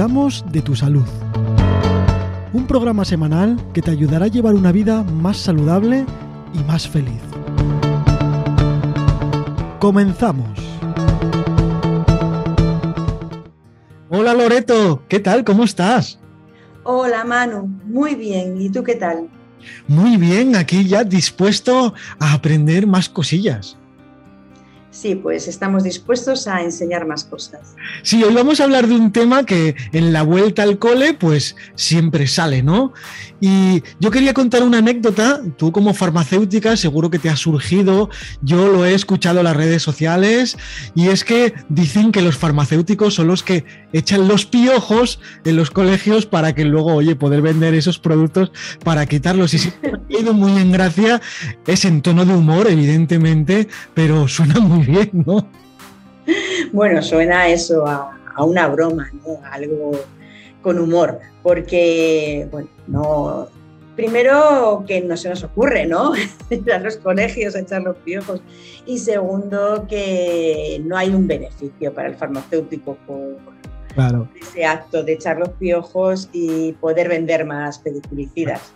cuidamos de tu salud. Un programa semanal que te ayudará a llevar una vida más saludable y más feliz. Comenzamos. Hola Loreto, ¿qué tal? ¿Cómo estás? Hola Manu, muy bien. ¿Y tú qué tal? Muy bien, aquí ya dispuesto a aprender más cosillas. Sí, pues estamos dispuestos a enseñar más cosas. Sí, hoy vamos a hablar de un tema que en la vuelta al cole pues siempre sale, ¿no? Y yo quería contar una anécdota, tú como farmacéutica seguro que te ha surgido, yo lo he escuchado en las redes sociales y es que dicen que los farmacéuticos son los que echan los piojos en los colegios para que luego, oye, poder vender esos productos para quitarlos. Y si ha ido muy en gracia, es en tono de humor, evidentemente, pero suena muy bien, ¿no? Bueno, suena eso a, una broma, ¿no? Algo con humor, porque, bueno, no. Primero, que no se nos ocurre, ¿no? Ir a los colegios a echar los piojos. Y segundo, que no hay un beneficio para el farmacéutico por ese acto de echar los piojos y poder vender más pediculicidas.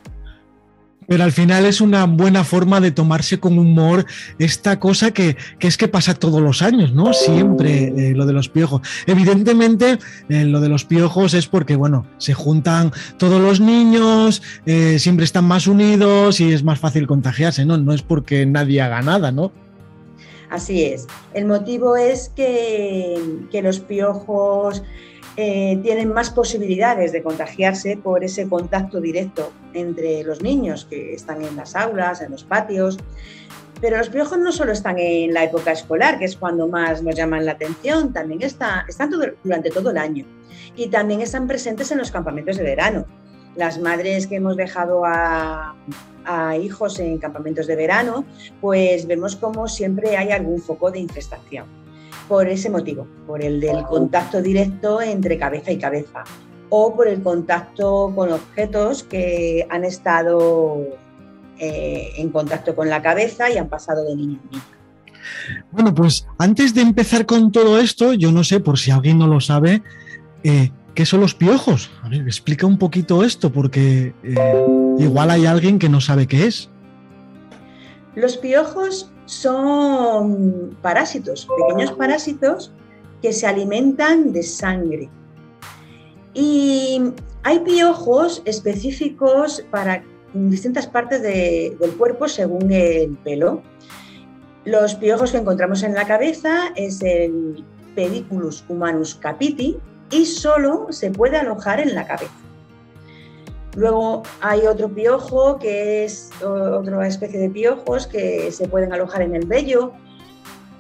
Pero al final es una buena forma de tomarse con humor esta cosa que, es que pasa todos los años, ¿no? Siempre eh, lo de los piojos. Evidentemente, eh, lo de los piojos es porque, bueno, se juntan todos los niños, eh, siempre están más unidos y es más fácil contagiarse, ¿no? No es porque nadie haga nada, ¿no? Así es. El motivo es que, que los piojos eh, tienen más posibilidades de contagiarse por ese contacto directo entre los niños que están en las aulas, en los patios. Pero los piojos no solo están en la época escolar, que es cuando más nos llaman la atención, también está, están durante todo el año y también están presentes en los campamentos de verano. Las madres que hemos dejado a, a hijos en campamentos de verano, pues vemos como siempre hay algún foco de infestación por ese motivo, por el del contacto directo entre cabeza y cabeza o por el contacto con objetos que han estado eh, en contacto con la cabeza y han pasado de niño a niño. Bueno, pues antes de empezar con todo esto, yo no sé, por si alguien no lo sabe, eh, ¿qué son los piojos? A ver, explica un poquito esto, porque eh, igual hay alguien que no sabe qué es. Los piojos son parásitos, pequeños parásitos que se alimentan de sangre. Y hay piojos específicos para distintas partes del cuerpo según el pelo. Los piojos que encontramos en la cabeza es el Pediculus humanus capiti y solo se puede alojar en la cabeza. Luego hay otro piojo que es otra especie de piojos que se pueden alojar en el vello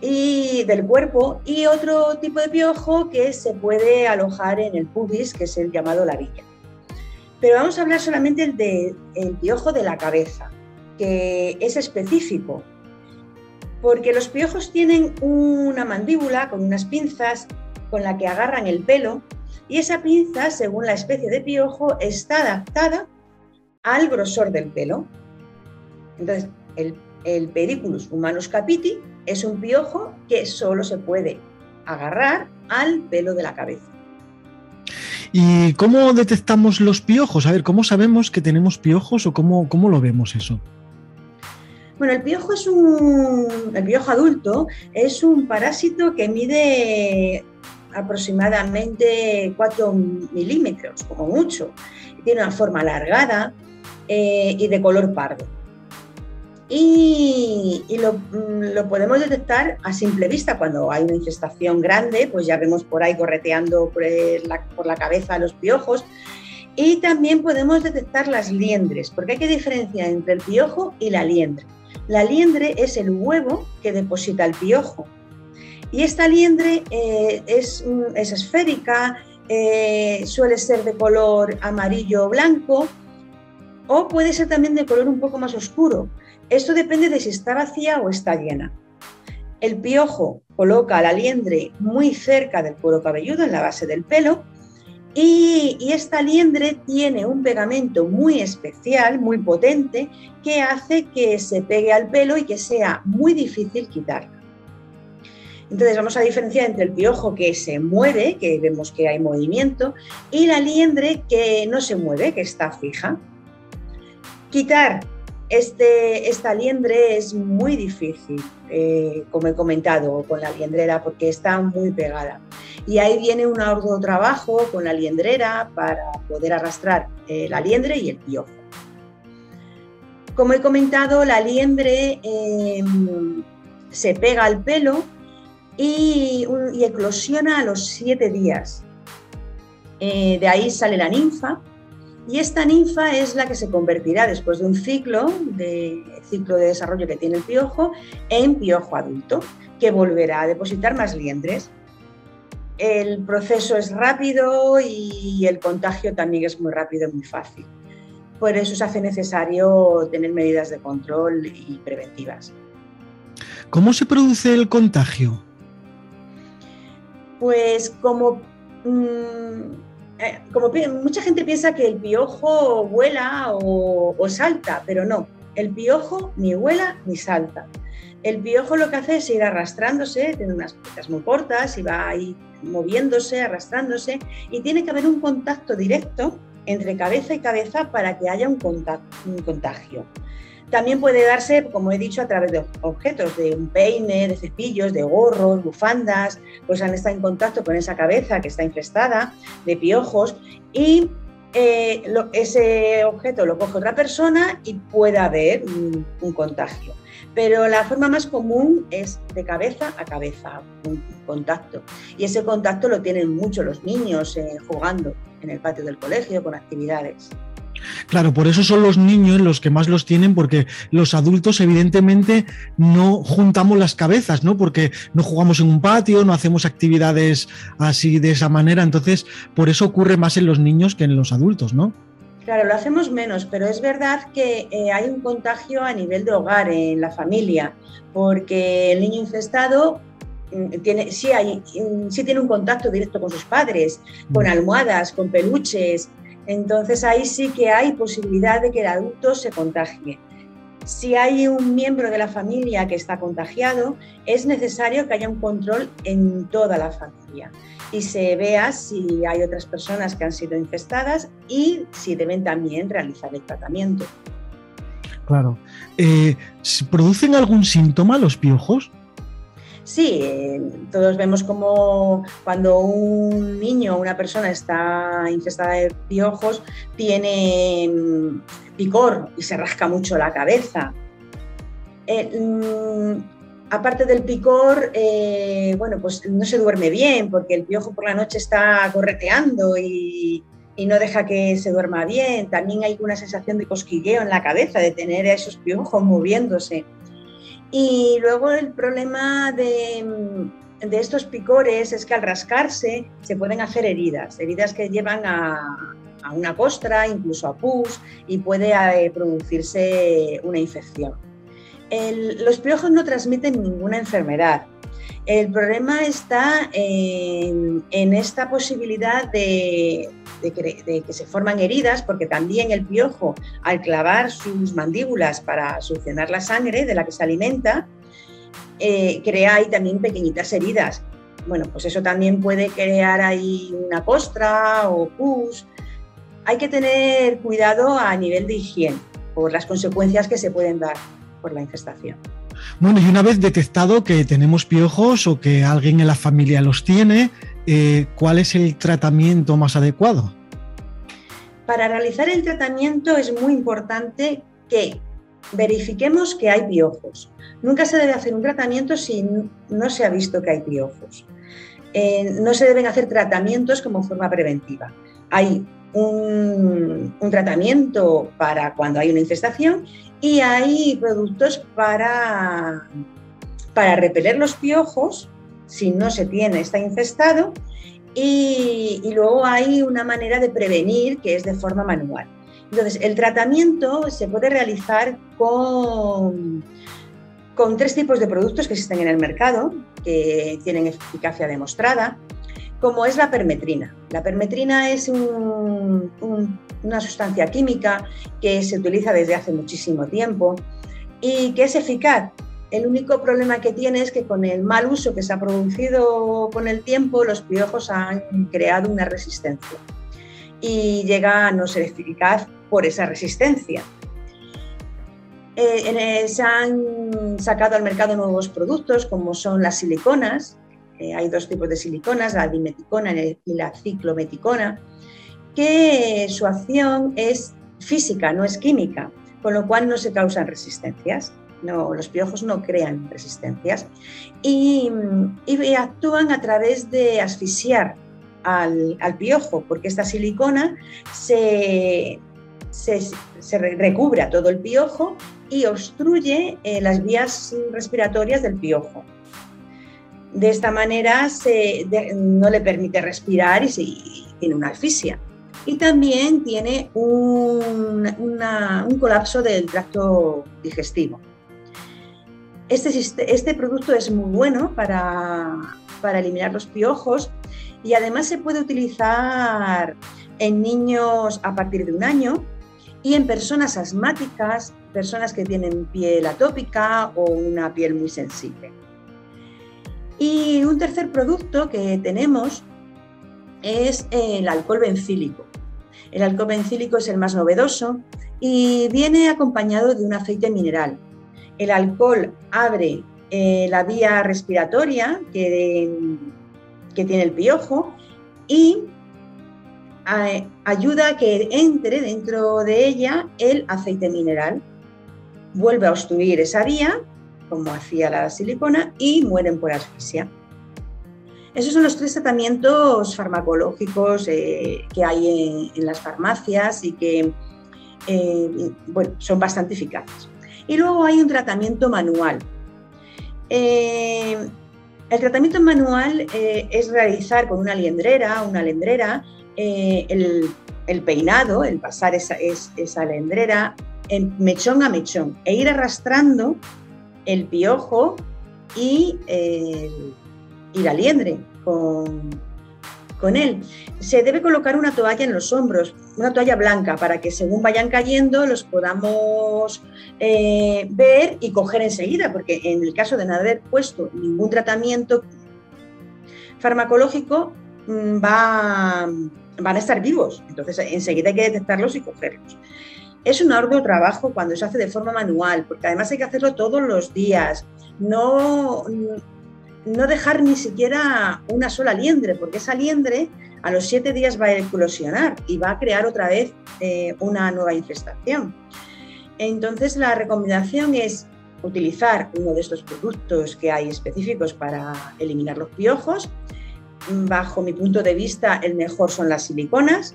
y del cuerpo y otro tipo de piojo que se puede alojar en el pubis, que es el llamado lavilla. Pero vamos a hablar solamente del el piojo de la cabeza, que es específico, porque los piojos tienen una mandíbula con unas pinzas con la que agarran el pelo y esa pinza, según la especie de piojo, está adaptada al grosor del pelo. Entonces, el, el Pediculus humanus capiti es un piojo que solo se puede agarrar al pelo de la cabeza. ¿Y cómo detectamos los piojos? A ver, ¿cómo sabemos que tenemos piojos o cómo, cómo lo vemos eso? Bueno, el piojo es un. El piojo adulto es un parásito que mide aproximadamente 4 milímetros, como mucho. Tiene una forma alargada eh, y de color pardo. Y, mm, lo, podemos detectar a simple vista cuando hay una infestación grande, pues ya vemos por ahí correteando por la, por la cabeza los piojos. Y también podemos detectar las liendres, porque hay que diferenciar entre el piojo y la liendre. La liendre es el huevo que deposita el piojo y esta liendre eh, es, esférica, eh, suele ser de color amarillo o blanco o puede ser también de color un poco más oscuro. Esto depende de si está vacía o está llena. El piojo coloca la liendre muy cerca del cuero cabelludo, en la base del pelo, y, y, esta liendre tiene un pegamento muy especial, muy potente, que hace que se pegue al pelo y que sea muy difícil quitarla. Entonces vamos a diferenciar entre el piojo que se mueve, que vemos que hay movimiento, y la liendre que no se mueve, que está fija. Quitar este, esta liendre es muy difícil, eh, como he comentado, con la liendrera, porque está muy pegada. Y ahí viene un arduo trabajo con la liendrera para poder arrastrar eh, la liendre y el piojo. Como he comentado, la liendre em, se pega al pelo y, eclosiona a los siete días. Eh, de ahí sale la ninfa y esta ninfa es la que se convertirá después de un ciclo de, ciclo de desarrollo que tiene el piojo en piojo adulto, que volverá a depositar más liendres. El proceso es rápido y el contagio también es muy rápido y muy fácil. Por eso se hace necesario tener medidas de control y preventivas. ¿Cómo se produce el contagio? Pues como, mm, eh, mucha gente piensa que el piojo vuela o, salta, pero no, el piojo ni vuela ni salta. El piojo lo que hace es ir arrastrándose, tiene unas patas muy cortas y va ahí moviéndose, arrastrándose, y tiene que haber un contacto directo entre cabeza y cabeza para que haya un contagio. También puede darse, como he dicho, a través de objetos, de un peine, de cepillos, de gorros, bufandas, pues han estado en contacto con esa cabeza que está infestada de piojos y eh, ese objeto lo coge otra persona y puede haber un, contagio. Pero la forma más común es de cabeza a cabeza, un contacto. Y ese contacto lo tienen mucho los niños eh, jugando en el patio del colegio con actividades. Claro, por eso son los niños los que más los tienen, porque los adultos evidentemente no juntamos las cabezas, ¿no? Porque no jugamos en un patio, no hacemos actividades así de esa manera, entonces por eso ocurre más en los niños que en los adultos, ¿no? Claro, lo hacemos menos, pero es verdad que eh, hay un contagio a nivel de hogar, en la familia, porque el niño infestado mm, tiene, sí, hay, mm, sí tiene un contacto directo con sus padres, con mm. almohadas, con peluches, entonces ahí sí que hay posibilidad de que el adulto se contagie. Si hay un miembro de la familia que está contagiado, es necesario que haya un control en toda la familia y se vea si hay otras personas que han sido infestadas y si deben también realizar el tratamiento. Claro. Eh, ¿Producen algún síntoma los piojos? Sí, todos vemos como cuando un niño o una persona está infestada de piojos, tiene mm, picor y se rasca mucho la cabeza. Eh, mm, aparte del picor, eh, bueno, pues no se duerme bien porque el piojo por la noche está correteando y, y, no deja que se duerma bien. También hay una sensación de cosquilleo en la cabeza, de tener a esos piojos moviéndose. Y luego el problema de, estos picores es que al rascarse se pueden hacer heridas, heridas que llevan a, una costra, incluso a pus, y puede eh, producirse una infección. los piojos no transmiten ninguna enfermedad. El problema está en esta posibilidad de, de que, se forman heridas, porque también el piojo, al clavar sus mandíbulas para succionar la sangre de la que se alimenta, eh, crea ahí también pequeñitas heridas. Bueno, pues eso también puede crear ahí una costra o pus. Hay que tener cuidado a nivel de higiene por las consecuencias que se pueden dar por la infestación. Bueno, y una vez detectado que tenemos piojos o que alguien en la familia los tiene, eh, ¿cuál es el tratamiento más adecuado? Para realizar el tratamiento es muy importante que verifiquemos que hay piojos. Nunca se debe hacer un tratamiento si no se ha visto que hay piojos. Eh, no se deben hacer tratamientos como forma preventiva. Hay un, tratamiento para cuando hay una infestación y hay productos para, para repeler los piojos si no se tiene, está infestado, y, luego hay una manera de prevenir que es de forma manual. Entonces, el tratamiento se puede realizar con, con tres tipos de productos que existen en el mercado, que tienen eficacia demostrada, como es la permetrina. La permetrina es una sustancia química que se utiliza desde hace muchísimo tiempo y que es eficaz El único problema que tiene es que con el mal uso que se ha producido con el tiempo, los piojos han creado una resistencia y llega a no ser eficaz por esa resistencia. Eh, se han sacado al mercado nuevos productos como son las siliconas. Hay dos tipos de siliconas, la dimeticona y la ciclometicona, que su acción es física, no es química, con lo cual no se causan resistencias. No, los piojos no crean resistencias y, actúan a través de asfixiar al, piojo, porque esta silicona se, se, se recubre a todo el piojo y obstruye eh, las vías respiratorias del piojo. De esta manera no le permite respirar y, tiene una asfixia. Y también tiene un, colapso del tracto digestivo. Este, este, producto es muy bueno para, para eliminar los piojos y además se puede utilizar en niños a partir de un año y en personas asmáticas, personas que tienen piel atópica o una piel muy sensible. Y un tercer producto que tenemos es el alcohol bencílico. El alcohol bencílico es el más novedoso y viene acompañado de un aceite mineral. El alcohol abre eh, la vía respiratoria que, tiene el piojo y ayuda a que entre dentro de ella el aceite mineral. Vuelve a obstruir esa vía, como hacía la silicona, y mueren por asfixia. Esos son los tres tratamientos farmacológicos eh, que hay en, las farmacias y que eh, son bastante eficaces. Y luego hay un tratamiento manual. Eh, el tratamiento manual es realizar con una liendrera, una lendrera, eh, el, peinado, el pasar esa, esa lendrera en mechón a mechón e ir arrastrando el piojo y, y la liendre con, con él. Se debe colocar una toalla en los hombros, una toalla blanca, para que según vayan cayendo los podamos eh, ver y coger enseguida, porque en el caso de no haber puesto ningún tratamiento farmacológico, mm, va van a estar vivos. Entonces, enseguida hay que detectarlos y cogerlos. Es un arduo trabajo cuando se hace de forma manual, porque además hay que hacerlo todos los días. No, no dejar ni siquiera una sola liendre, porque esa liendre a los siete días va a eclosionar y va a crear otra vez eh, una nueva infestación. Entonces, la recomendación es utilizar uno de estos productos que hay específicos para eliminar los piojos bajo mi punto de vista, el mejor son las siliconas.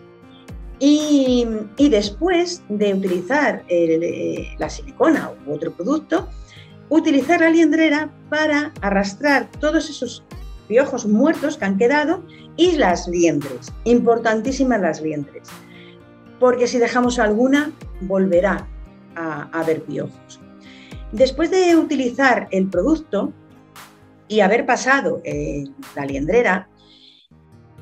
Y, después de utilizar eh, la silicona u otro producto, utilizar la liendrera para arrastrar todos esos piojos muertos que han quedado y las liendres. Importantísimas las liendres, porque si dejamos alguna, volverá a, haber piojos. Después de utilizar el producto y haber pasado eh, la liendrera,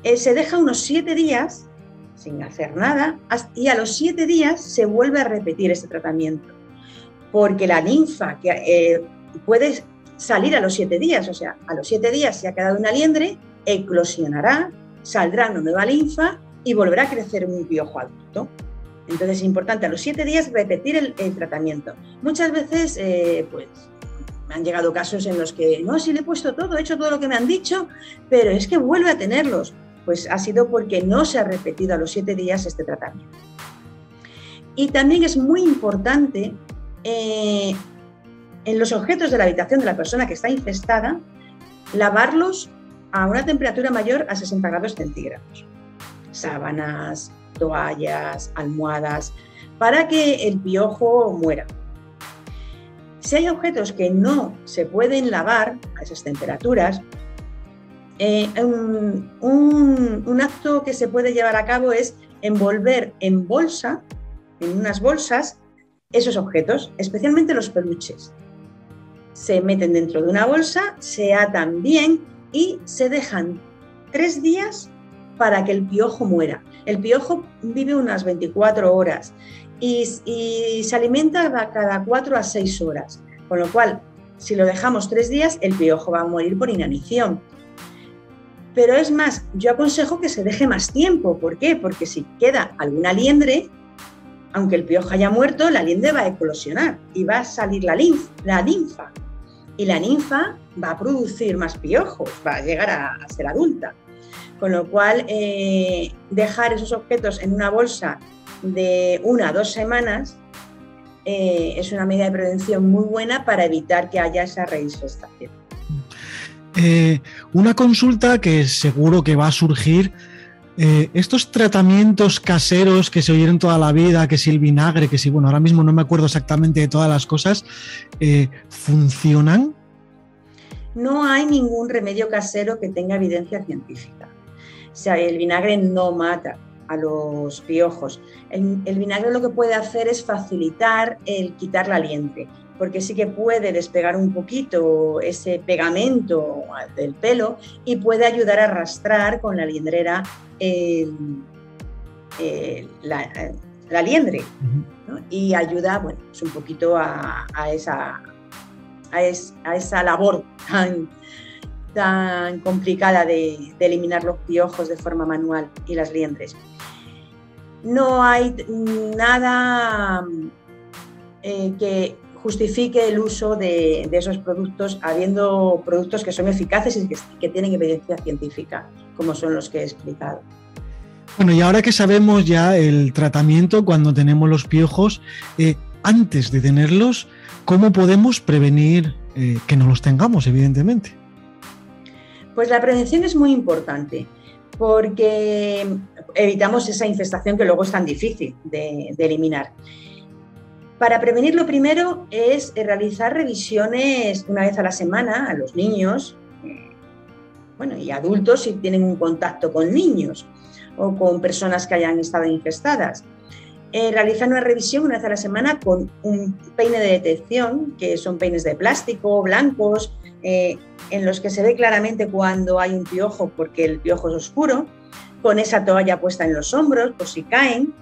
eh, se deja unos siete días sin hacer nada y a los siete días se vuelve a repetir este tratamiento. Porque la linfa que eh, puede salir a los siete días, o sea, a los siete días se ha quedado una liendre, eclosionará, saldrá una nueva linfa y volverá a crecer un piojo adulto. Entonces es importante a los siete días repetir el, tratamiento. Muchas veces, eh, pues, me han llegado casos en los que, no, si le he puesto todo, he hecho todo lo que me han dicho, pero es que vuelve a tenerlos pues ha sido porque no se ha repetido a los siete días este tratamiento. Y también es muy importante eh, en los objetos de la habitación de la persona que está infestada, lavarlos a una temperatura mayor a 60 grados centígrados. Sábanas, toallas, almohadas, para que el piojo muera. Si hay objetos que no se pueden lavar a esas temperaturas, eh, un, acto que se puede llevar a cabo es envolver en bolsa, en unas bolsas, esos objetos, especialmente los peluches. Se meten dentro de una bolsa, se atan bien y se dejan tres días para que el piojo muera. El piojo vive unas 24 horas y, se alimenta cada 4 a 6 horas, con lo cual si lo dejamos tres días, el piojo va a morir por inanición. Pero es más, yo aconsejo que se deje más tiempo. ¿Por qué? Porque si queda alguna liendre, aunque el piojo haya muerto, la liendre va a eclosionar y va a salir la, la ninfa. Y la ninfa va a producir más piojos, va a llegar a, ser adulta. Con lo cual, eh, dejar esos objetos en una bolsa de una a dos semanas eh, es una medida de prevención muy buena para evitar que haya esa reingestación. Eh, una consulta que seguro que va a surgir. Eh, estos tratamientos caseros que se oyeron toda la vida, que si el vinagre, que si, bueno, ahora mismo no me acuerdo exactamente de todas las cosas, ¿funcionan? No hay ningún remedio casero que tenga evidencia científica. O sea, el vinagre no mata a los piojos. El, vinagre lo que puede hacer es facilitar el quitar la liente, porque sí que puede despegar un poquito ese pegamento del pelo y puede ayudar a arrastrar con la liendrera la, liendre. Y ayuda, bueno, pues un poquito a, esa, a, esa labor tan, tan complicada de, de, eliminar los piojos de forma manual y las liendres no hay nada eh, que justifique el uso de, esos productos, habiendo productos que son eficaces y que, tienen evidencia científica, como son los que he explicado. Bueno, y ahora que sabemos ya el tratamiento cuando tenemos los piojos, eh, antes de tenerlos, ¿cómo podemos prevenir eh, que no los tengamos, evidentemente? Pues la prevención es muy importante porque evitamos esa infestación que luego es tan difícil de, eliminar. Para prevenirlo primero es realizar revisiones una vez a la semana a los niños, eh, bueno, y adultos si tienen un contacto con niños o con personas que hayan estado infestadas. Eh, realizar una revisión una vez a la semana con un peine de detección, que son peines de plástico, blancos, eh, en los que se ve claramente cuando hay un piojo porque el piojo es oscuro, con esa toalla puesta en los hombros por si caen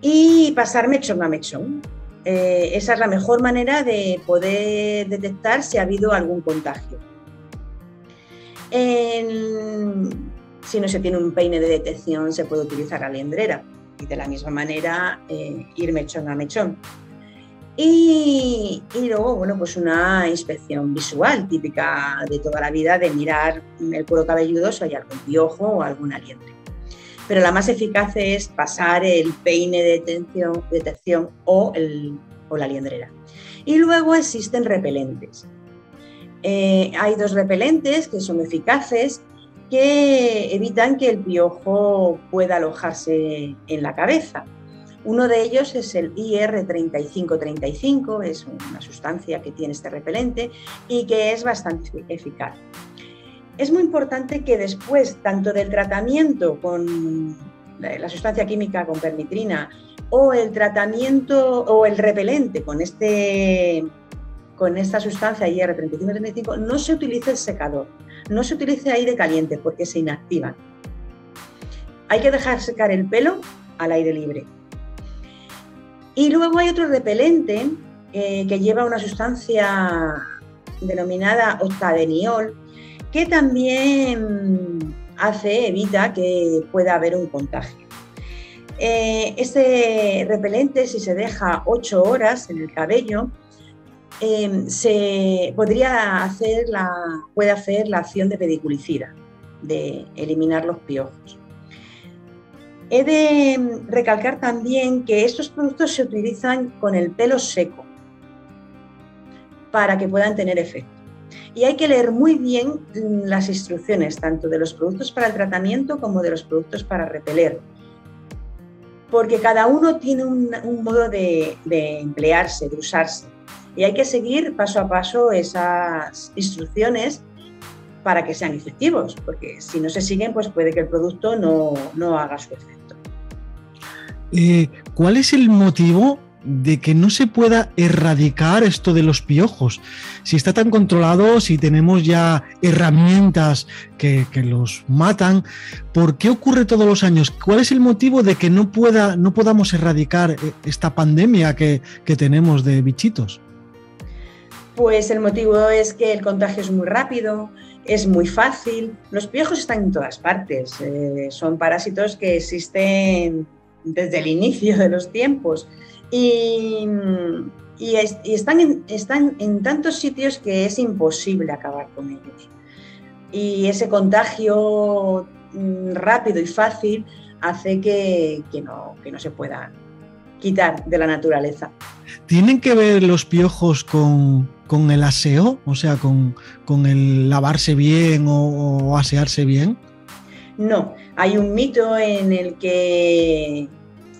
y pasar mechón a mechón. Eh, esa es la mejor manera de poder detectar si ha habido algún contagio. si no se tiene un peine de detección, se puede utilizar la liendrera y de la misma manera eh, ir mechón a mechón. Y, luego, bueno, pues una inspección visual típica de toda la vida de mirar el cuero cabelludo si hay algún piojo o algún aliento. Pero la más eficaz es pasar el peine de detección, detección o, la liendrera. Y luego existen repelentes. Eh, hay dos repelentes que son eficaces que evitan que el piojo pueda alojarse en la cabeza. Uno de ellos es el IR3535, es una sustancia que tiene este repelente y que es bastante eficaz. Es muy importante que después, tanto del tratamiento con la sustancia química con permitrina o el tratamiento o el repelente con, este, con esta sustancia IR3535, no se utilice el secador, no se utilice aire caliente porque se inactivan. Hay que dejar secar el pelo al aire libre y luego hay otro repelente eh, que lleva una sustancia denominada octadeniol, que también hace, evita que pueda haber un contagio. Este repelente, si se deja 8 horas en el cabello, em, se podría hacer la, puede hacer la acción de pediculicida, de eliminar los piojos. He de recalcar también que estos productos se utilizan con el pelo seco para que puedan tener efecto. Y hay que leer muy bien las instrucciones, tanto de los productos para el tratamiento como de los productos para repeler, porque cada uno tiene un, modo de, emplearse, de usarse. Y hay que seguir paso a paso esas instrucciones para que sean efectivos, porque si no se siguen, pues puede que el producto no, no haga su efecto. Eh, ¿cuál es el motivo de que no se pueda erradicar esto de los piojos? Si está tan controlado, si tenemos ya herramientas que, los matan, ¿por qué ocurre todos los años? ¿Cuál es el motivo de que no, pueda, no podamos erradicar eh, esta pandemia que, tenemos de bichitos? Pues el motivo es que el contagio es muy rápido, es muy fácil. Los piojos están en todas partes. Eh, son parásitos que existen desde el inicio de los tiempos. Y, están, en, están en tantos sitios que es imposible acabar con ellos. Y ese contagio mm, rápido y fácil hace que, no, que no se puedan quitar de la naturaleza. ¿Tienen que ver los piojos con, el aseo? O sea, con, el lavarse bien o, asearse bien. No, hay un mito en el que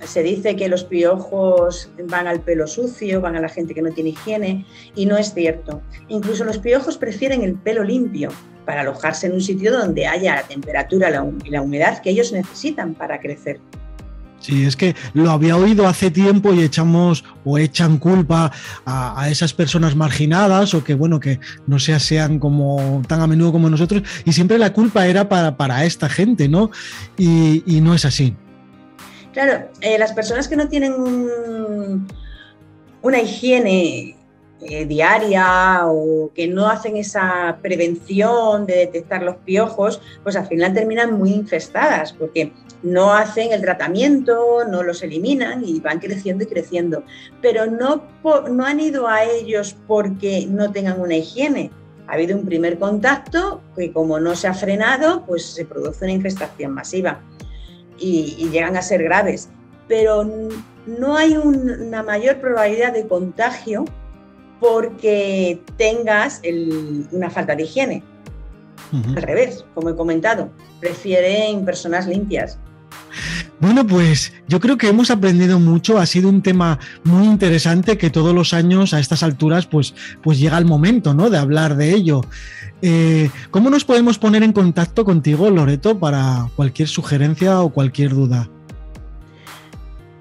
se dice que los piojos van al pelo sucio, van a la gente que no tiene higiene, y no es cierto. Incluso los piojos prefieren el pelo limpio para alojarse en un sitio donde haya la temperatura y la humedad que ellos necesitan para crecer. Sí, es que lo había oído hace tiempo y echamos o echan culpa a, esas personas marginadas o que, bueno, que no se asean como tan a menudo como nosotros y siempre la culpa era para, esta gente, ¿no? Y, no es así. Claro, eh, las personas que no tienen una higiene eh, diaria o que no hacen esa prevención de detectar los piojos, pues al final terminan muy infestadas porque no hacen el tratamiento, no los eliminan y van creciendo y creciendo. Pero no, no han ido a ellos porque no tengan una higiene. Ha habido un primer contacto que como no se ha frenado, pues se produce una infestación masiva y, y llegan a ser graves. Pero no hay una mayor probabilidad de contagio porque tengas una falta de higiene. Al revés, como he comentado, prefieren personas limpias. Bueno, pues yo creo que hemos aprendido mucho, ha sido un tema muy interesante que todos los años a estas alturas pues, pues llega el momento ¿no? de hablar de ello. Eh, ¿Cómo nos podemos poner en contacto contigo, Loreto, para cualquier sugerencia o cualquier duda?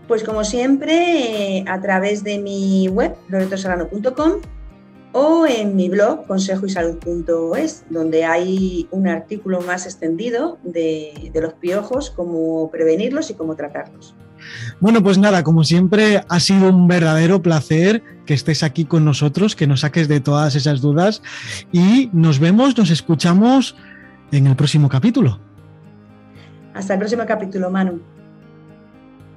Pues como siempre, eh, a través de mi web, loretosolano.com o en mi blog, consejoysalud.es, donde hay un artículo más extendido de, de los piojos, cómo prevenirlos y cómo tratarlos. Bueno, pues nada, como siempre, ha sido un verdadero placer que estés aquí con nosotros, que nos saques de todas esas dudas y nos vemos, nos escuchamos en el próximo capítulo. Hasta el próximo capítulo, Manu.